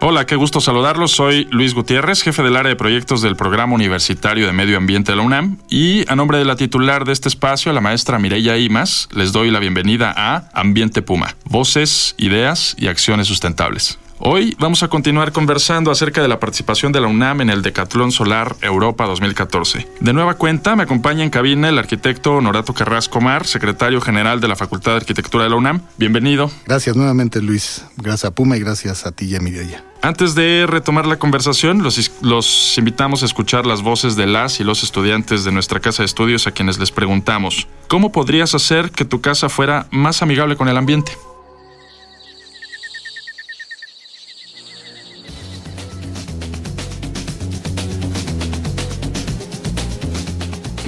Hola, qué gusto saludarlos. Soy Luis Gutiérrez, jefe del área de proyectos del Programa Universitario de Medio Ambiente de la UNAM. Y a nombre de la titular de este espacio, la maestra Mireya Imas, les doy la bienvenida a Ambiente Puma. Voces, ideas y acciones sustentables. Hoy vamos a continuar conversando acerca de la participación de la UNAM en el Decatlón Solar Europa 2014. De nueva cuenta, me acompaña en cabina el arquitecto Honorato Carrasco Mar, secretario general de la Facultad de Arquitectura de la UNAM. Bienvenido. Gracias nuevamente, Luis. Gracias a Puma y gracias a ti y a Mireya. Antes de retomar la conversación, los, los, invitamos a escuchar las voces de las y los estudiantes de nuestra casa de estudios a quienes les preguntamos, ¿cómo podrías hacer que tu casa fuera más amigable con el ambiente?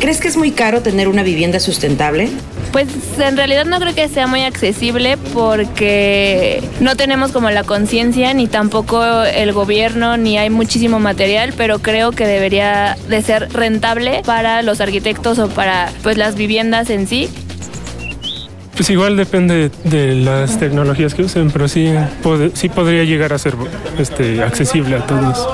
¿Crees que es muy caro tener una vivienda sustentable? Pues en realidad no creo que sea muy accesible porque no tenemos como la conciencia ni tampoco el gobierno ni hay muchísimo material, pero creo que debería de ser rentable para los arquitectos o para pues las viviendas en sí. Pues igual depende de las tecnologías que usen, pero sí, sí podría llegar a ser este, accesible a todos.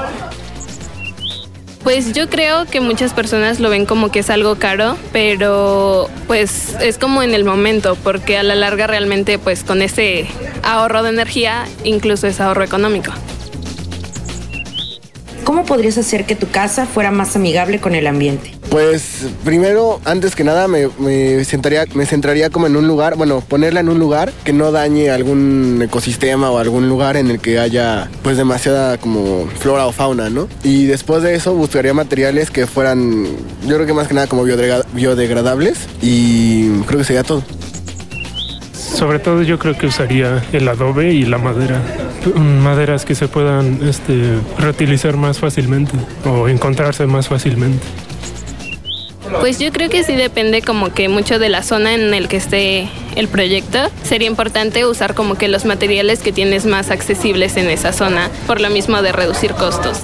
Pues yo creo que muchas personas lo ven como que es algo caro, pero pues es como en el momento, porque a la larga realmente pues con ese ahorro de energía incluso es ahorro económico. ¿Cómo podrías hacer que tu casa fuera más amigable con el ambiente? Pues primero, antes que nada, me, me, sentaría, me centraría como en un lugar, bueno, ponerla en un lugar que no dañe algún ecosistema o algún lugar en el que haya pues demasiada como flora o fauna, ¿no? Y después de eso buscaría materiales que fueran, yo creo que más que nada como biodegradables y creo que sería todo. Sobre todo yo creo que usaría el adobe y la madera. Maderas que se puedan este, reutilizar más fácilmente o encontrarse más fácilmente. Pues yo creo que sí depende como que mucho de la zona en el que esté el proyecto. Sería importante usar como que los materiales que tienes más accesibles en esa zona, por lo mismo de reducir costos.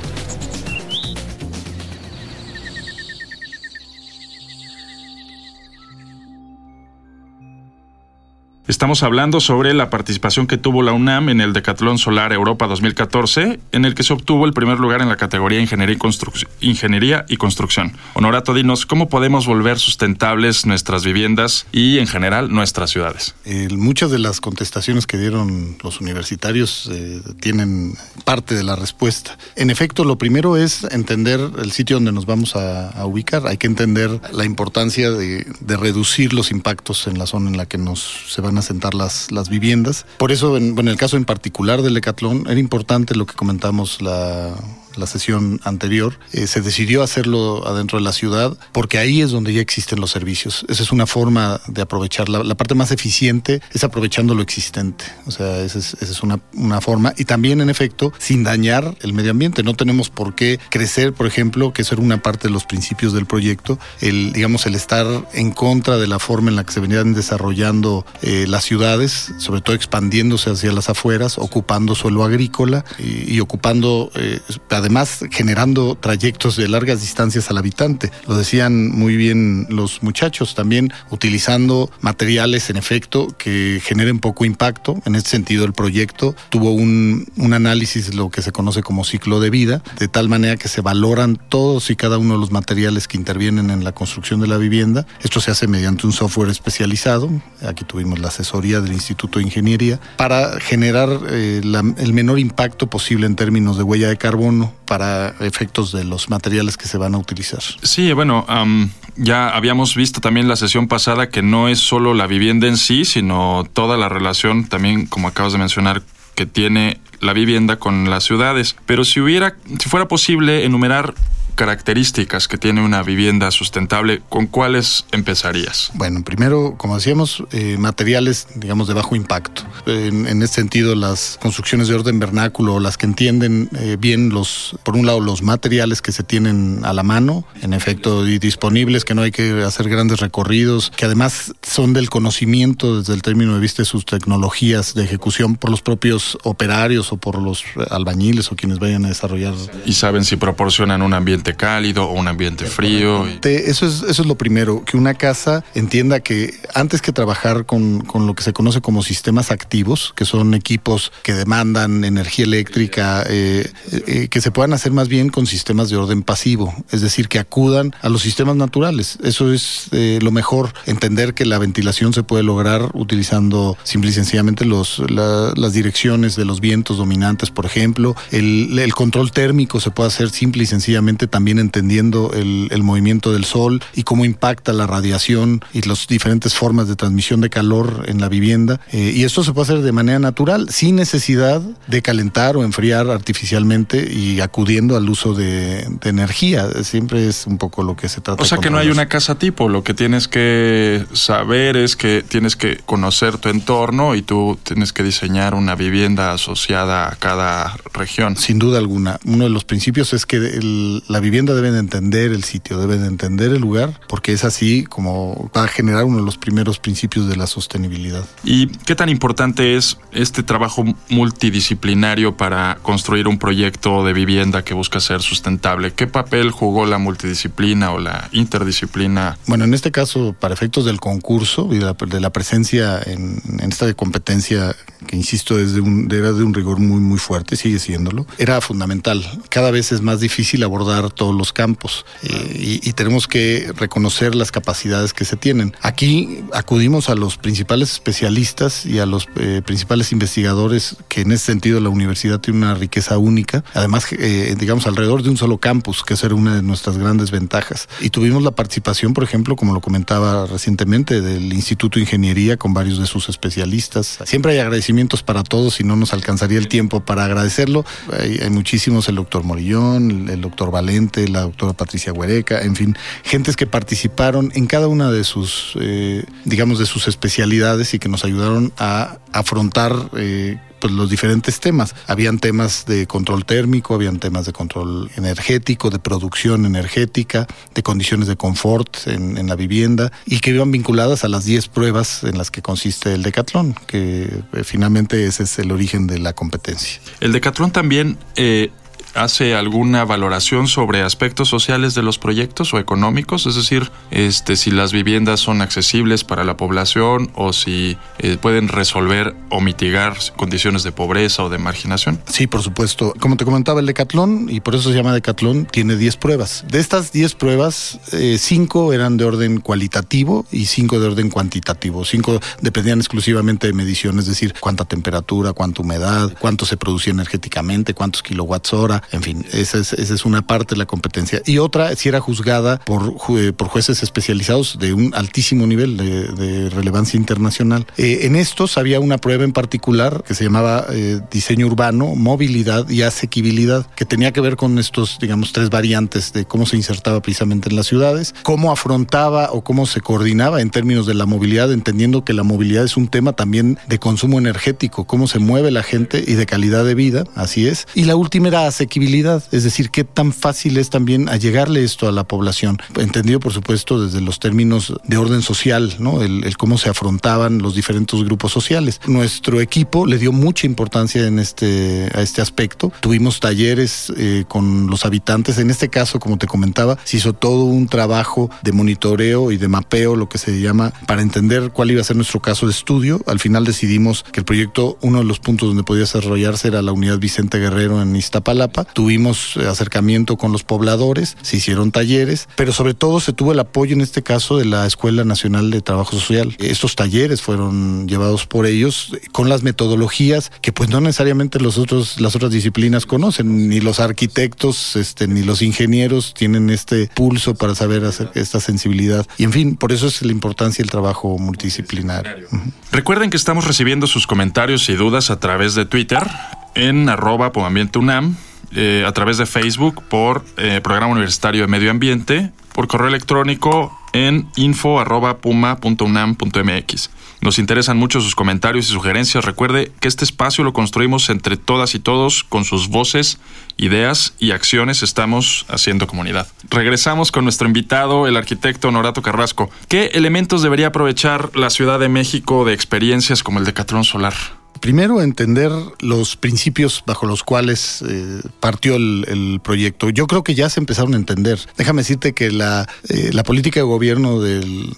Estamos hablando sobre la participación que tuvo la UNAM en el Decatlón Solar Europa 2014, en el que se obtuvo el primer lugar en la categoría Ingeniería y, Construcción. Honorato, dinos, ¿cómo podemos volver sustentables nuestras viviendas y, en general, nuestras ciudades? Muchas de las contestaciones que dieron los universitarios eh, tienen parte de la respuesta. En efecto, lo primero es entender el sitio donde nos vamos a, ubicar. Hay que entender la importancia de, de, reducir los impactos en la zona en la que nos se van a sentar las, las viviendas. Por eso, en, en el caso en particular del Hecatlón, era importante lo que comentamos la la sesión anterior, eh, se decidió hacerlo adentro de la ciudad porque ahí es donde ya existen los servicios. Esa es una forma de aprovechar. La, parte más eficiente es aprovechando lo existente. O sea, esa es, una, forma. Y también, en efecto, sin dañar el medio ambiente. No tenemos por qué crecer, por ejemplo, que eso era una parte de los principios del proyecto, el, digamos, el estar en contra de la forma en la que se venían desarrollando eh, las ciudades, sobre todo expandiéndose hacia las afueras, ocupando suelo agrícola y, y ocupando eh, además generando trayectos de largas distancias al habitante. Lo decían muy bien los muchachos, también utilizando materiales en efecto que generen poco impacto. En este sentido, el proyecto tuvo un, un análisis, lo que se conoce como ciclo de vida, de tal manera que se valoran todos y cada uno de los materiales que intervienen en la construcción de la vivienda. Esto se hace mediante un software especializado. Aquí tuvimos la asesoría del Instituto de Ingeniería para generar eh, el menor impacto posible en términos de huella de carbono para efectos de los materiales que se van a utilizar. Sí, bueno, um, ya habíamos visto también la sesión pasada que no es solo la vivienda en sí, sino toda la relación también, como acabas de mencionar, que tiene la vivienda con las ciudades. Pero si hubiera, si fuera posible enumerar características que tiene una vivienda sustentable, ¿con cuáles empezarías? Bueno, primero, como decíamos, eh, materiales, digamos, de bajo impacto. En, en este sentido, las construcciones de orden vernáculo, las que entienden eh, bien los, por un lado, los materiales que se tienen a la mano, en efecto, y disponibles, que no hay que hacer grandes recorridos, que además son del conocimiento desde el término de vista de sus tecnologías de ejecución por los propios operarios o por los albañiles o quienes vayan a desarrollar. Y saben si proporcionan un ambiente cálido o un ambiente frío. Eso es, eso es lo primero, que una casa entienda que antes que trabajar con, con lo que se conoce como sistemas activos, que son equipos que demandan energía eléctrica, eh, eh, que se puedan hacer más bien con sistemas de orden pasivo, es decir, que acudan a los sistemas naturales. Eso es eh, lo mejor, entender que la ventilación se puede lograr utilizando simple y sencillamente los, la- las direcciones de los vientos dominantes, por ejemplo. El control térmico se puede hacer simple y sencillamente también entendiendo el, el movimiento del sol y cómo impacta la radiación y las diferentes formas de transmisión de calor en la vivienda. Eh, y esto se puede hacer de manera natural, sin necesidad de calentar o enfriar artificialmente y acudiendo al uso de, de energía. Siempre es un poco lo que se trata. O sea que no hay una casa tipo, lo que tienes que saber es que tienes que conocer tu entorno y tú tienes que diseñar una vivienda asociada a cada región. Sin duda alguna. Uno de los principios es que el- la vivienda debe de entender el sitio, debe de entender el lugar, porque es así como va a generar uno de los primeros principios de la sostenibilidad. ¿Y qué tan importante es este trabajo multidisciplinario para construir un proyecto de vivienda que busca ser sustentable? ¿Qué papel jugó la multidisciplina o la interdisciplina? Bueno, en este caso, para efectos del concurso y de la, de la presencia en, en esta competencia, que insisto, es de un, era de un rigor muy, muy fuerte, sigue siéndolo, era fundamental. Cada vez es más difícil abordar todos los campos eh, y, y tenemos que reconocer las capacidades que se tienen. Aquí acudimos a los principales especialistas y a los eh, principales investigadores, que en ese sentido la universidad tiene una riqueza única, además, eh, digamos, alrededor de un solo campus, que esa era una de nuestras grandes ventajas. Y tuvimos la participación, por ejemplo, como lo comentaba recientemente, del Instituto de Ingeniería con varios de sus especialistas. Siempre hay agradecimientos para todos y no nos alcanzaría el tiempo para agradecerlo. Hay, hay muchísimos, el doctor Morillón, el, el doctor La doctora Patricia Huereca, en fin, gentes que participaron en cada una de sus, eh, digamos, de sus especialidades y que nos ayudaron a afrontar eh, pues, los diferentes temas. Habían temas de control térmico, habían temas de control energético, de producción energética, de condiciones de confort en, la vivienda y que iban vinculadas a las 10 pruebas en las que consiste el decatlón, que eh, finalmente ese es el origen de la competencia. El Decatlón también hace alguna valoración sobre aspectos sociales de los proyectos o económicos, es decir, este, si las viviendas son accesibles para la población o si eh, pueden resolver o mitigar condiciones de pobreza o de marginación. Sí, por supuesto. Como te comentaba, el Decatlón, y por eso se llama Decatlón, tiene 10 pruebas. De estas 10 pruebas, 5 eran de orden cualitativo y 5 de orden cuantitativo. 5 dependían exclusivamente de medición, es decir, cuánta temperatura, cuánta humedad, cuánto se producía energéticamente, cuántos kilowatts hora, en fin, esa es, esa es una parte de la competencia. Y otra, si era juzgada por, ju- por jueces especializados de un altísimo nivel de, de relevancia internacional. Eh, en estos había una prueba en particular que se llamaba eh, diseño urbano, movilidad y asequibilidad, que tenía que ver con estos, digamos, tres variantes de cómo se insertaba precisamente en las ciudades, cómo afrontaba o cómo se coordinaba en términos de la movilidad, entendiendo que la movilidad es un tema también de consumo energético, cómo se mueve la gente y de calidad de vida, así es. Y la última era asequibilidad, es decir, qué tan fácil es también allegarle esto a la población, entendido por supuesto desde los términos de orden social, ¿no? El, el cómo se afrontaban los diferentes grupos sociales. Nuestro equipo le dio mucha importancia en este, a este aspecto. Tuvimos talleres eh, con los habitantes. En este caso, como te comentaba, se hizo todo un trabajo de monitoreo y de mapeo, lo que se llama, para entender cuál iba a ser nuestro caso de estudio. Al final decidimos que el proyecto, uno de los puntos donde podía desarrollarse era la unidad Vicente Guerrero en Iztapalapa. Tuvimos eh, acercamiento con los pobladores, se hicieron talleres, pero sobre todo se tuvo el apoyo en este caso de la Escuela Nacional de Trabajo Social. Estos talleres fueron llevados por ellos eh, con las metodologías que pues no necesariamente los otros, las otras disciplinas conocen, ni los arquitectos, este, ni los ingenieros tienen este pulso para saber hacer esta sensibilidad. Y en fin, por eso es la importancia del trabajo multidisciplinario. Recuerden que estamos recibiendo sus comentarios y dudas a través de Twitter en arroba eh, a través de Facebook por eh, Programa Universitario de Medio Ambiente, por correo electrónico en info.puma.unam.mx. Nos interesan mucho sus comentarios y sugerencias. Recuerde que este espacio lo construimos entre todas y todos con sus voces, ideas y acciones. Estamos haciendo comunidad. Regresamos con nuestro invitado, el arquitecto Norato Carrasco. ¿Qué elementos debería aprovechar la Ciudad de México de experiencias como el Decatlón Solar? Primero, entender los principios bajo los cuales eh, partió el, proyecto. Yo creo que ya se empezaron a entender. Déjame decirte que la, eh, política de gobierno del,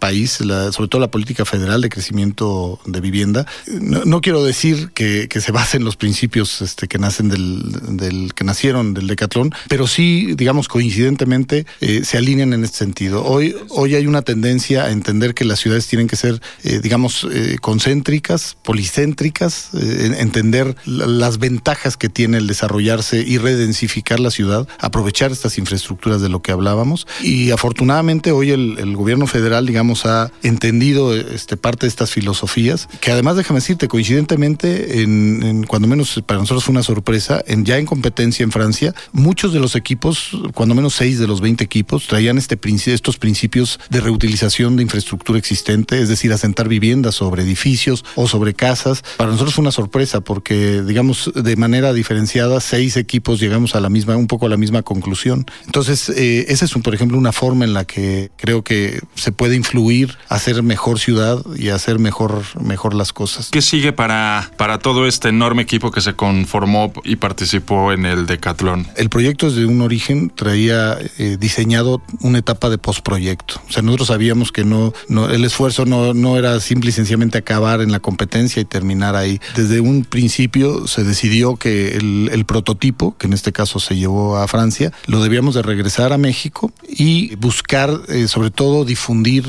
país, sobre todo la política federal de crecimiento de vivienda, no, quiero decir que, se base en los principios este, que nacen del, que nacieron del decatlón, pero sí, digamos, coincidentemente eh, se alinean en este sentido. Hoy, hoy hay una tendencia a entender que las ciudades tienen que ser, digamos, concéntricas, policéntricas, eh, entender las ventajas que tiene el desarrollarse y redensificar la ciudad, aprovechar estas infraestructuras de lo que hablábamos. Y afortunadamente hoy el, gobierno federal, digamos, ha entendido este, parte de estas filosofías, que además, déjame decirte, coincidentemente, en, cuando menos para nosotros fue una sorpresa, en, ya en competencia en Francia, muchos de los equipos, cuando menos seis de los 20 equipos, traían este, estos principios de reutilización de infraestructura existente, es decir, asentar viviendas sobre edificios o sobre casas, para nosotros fue una sorpresa porque, digamos, de manera diferenciada, seis equipos llegamos a la misma, un poco a la misma conclusión. Entonces, eh, esa es, un, por ejemplo, una forma en la que creo que se puede influir, hacer mejor ciudad y hacer mejor, mejor las cosas. ¿Qué sigue para, para todo este enorme equipo que se conformó y participó en el Decathlon? El proyecto desde un origen traía eh, diseñado una etapa de postproyecto. O sea, nosotros sabíamos que no, no el esfuerzo no, no era simple y sencillamente acabar en la competencia y terminar ahí. Desde un principio se decidió que el, prototipo, que en este caso se llevó a Francia, lo debíamos de regresar a México y buscar, eh, sobre todo, difundir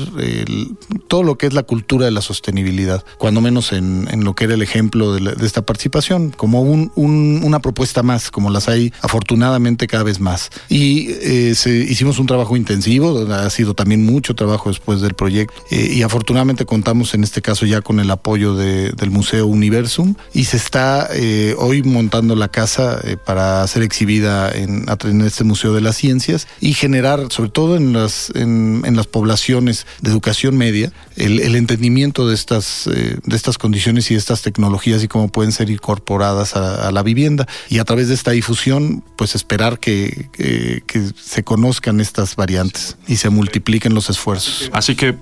todo lo que es la cultura de la sostenibilidad, cuando menos en, lo que era el ejemplo de, esta participación, como una propuesta más, como las hay afortunadamente cada vez más. Y eh, hicimos un trabajo intensivo, ha sido también mucho trabajo después del proyecto, eh, y afortunadamente contamos en este caso ya con el apoyo del Museo Universum y se está eh, hoy montando la casa eh, para ser exhibida en, este Museo de las Ciencias y generar, sobre todo en las, en, las poblaciones de educación media, el, entendimiento de estas, eh, de estas condiciones y de estas tecnologías y cómo pueden ser incorporadas a, la vivienda. Y a través de esta difusión, pues esperar que, que, se conozcan estas variantes y se multipliquen los esfuerzos. Así que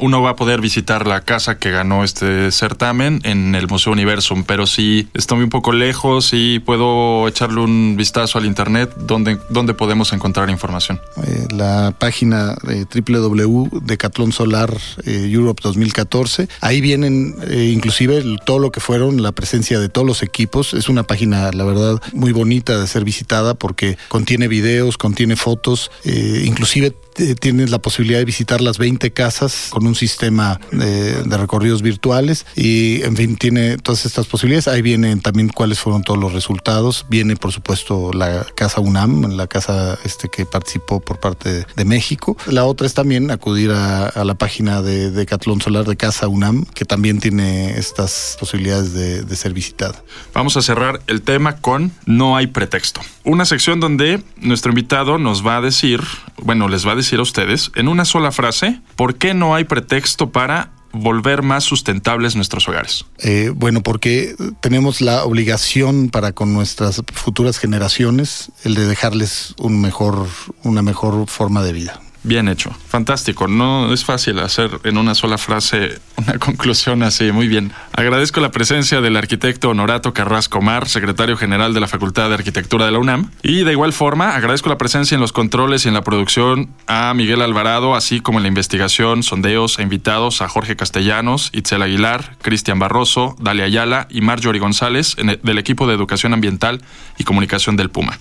uno va a poder visitar la casa que ganó este certamen en el Museo Universum, pero si estoy un poco lejos y puedo echarle un vistazo al internet, ¿dónde, dónde podemos encontrar información? Eh, la página de www.decathlon Solar eh, Europe 2014. Ahí vienen eh, inclusive todo lo que fueron, la presencia de todos los equipos. Es una página, la verdad, muy bonita de ser visitada porque contiene videos, contiene fotos, inclusive tienes la posibilidad de visitar las 20 casas con un sistema de, de recorridos virtuales y, en fin, tiene todas estas posibilidades. Ahí vienen también cuáles fueron todos los resultados. Viene, por supuesto, la Casa UNAM, la casa este que participó por parte de, México. La otra es también acudir a, la página de Decatlón Solar de Casa UNAM, que también tiene estas posibilidades de, de ser visitada. Vamos a cerrar el tema con No hay pretexto. Una sección donde nuestro invitado nos va a decir, bueno, les va a decir a ustedes en una sola frase, ¿por qué no hay pretexto para volver más sustentables nuestros hogares? Eh, bueno, porque tenemos la obligación para con nuestras futuras generaciones el de dejarles un mejor, una mejor forma de vida. Bien hecho, fantástico. No es fácil hacer en una sola frase una conclusión así. Muy bien. Agradezco la presencia del arquitecto Honorato Carrasco Mar, secretario general de la Facultad de Arquitectura de la UNAM. Y de igual forma, agradezco la presencia en los controles y en la producción a Miguel Alvarado, así como en la investigación, sondeos e invitados a Jorge Castellanos, Itzel Aguilar, Cristian Barroso, Dalia Ayala y Marjorie González del equipo de Educación Ambiental y Comunicación del Puma.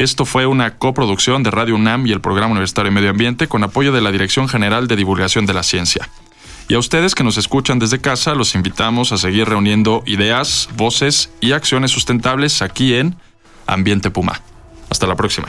Esto fue una coproducción de Radio UNAM y el Programa Universitario de Medio Ambiente con apoyo de la Dirección General de Divulgación de la Ciencia. Y a ustedes que nos escuchan desde casa, los invitamos a seguir reuniendo ideas, voces y acciones sustentables aquí en Ambiente Puma. Hasta la próxima.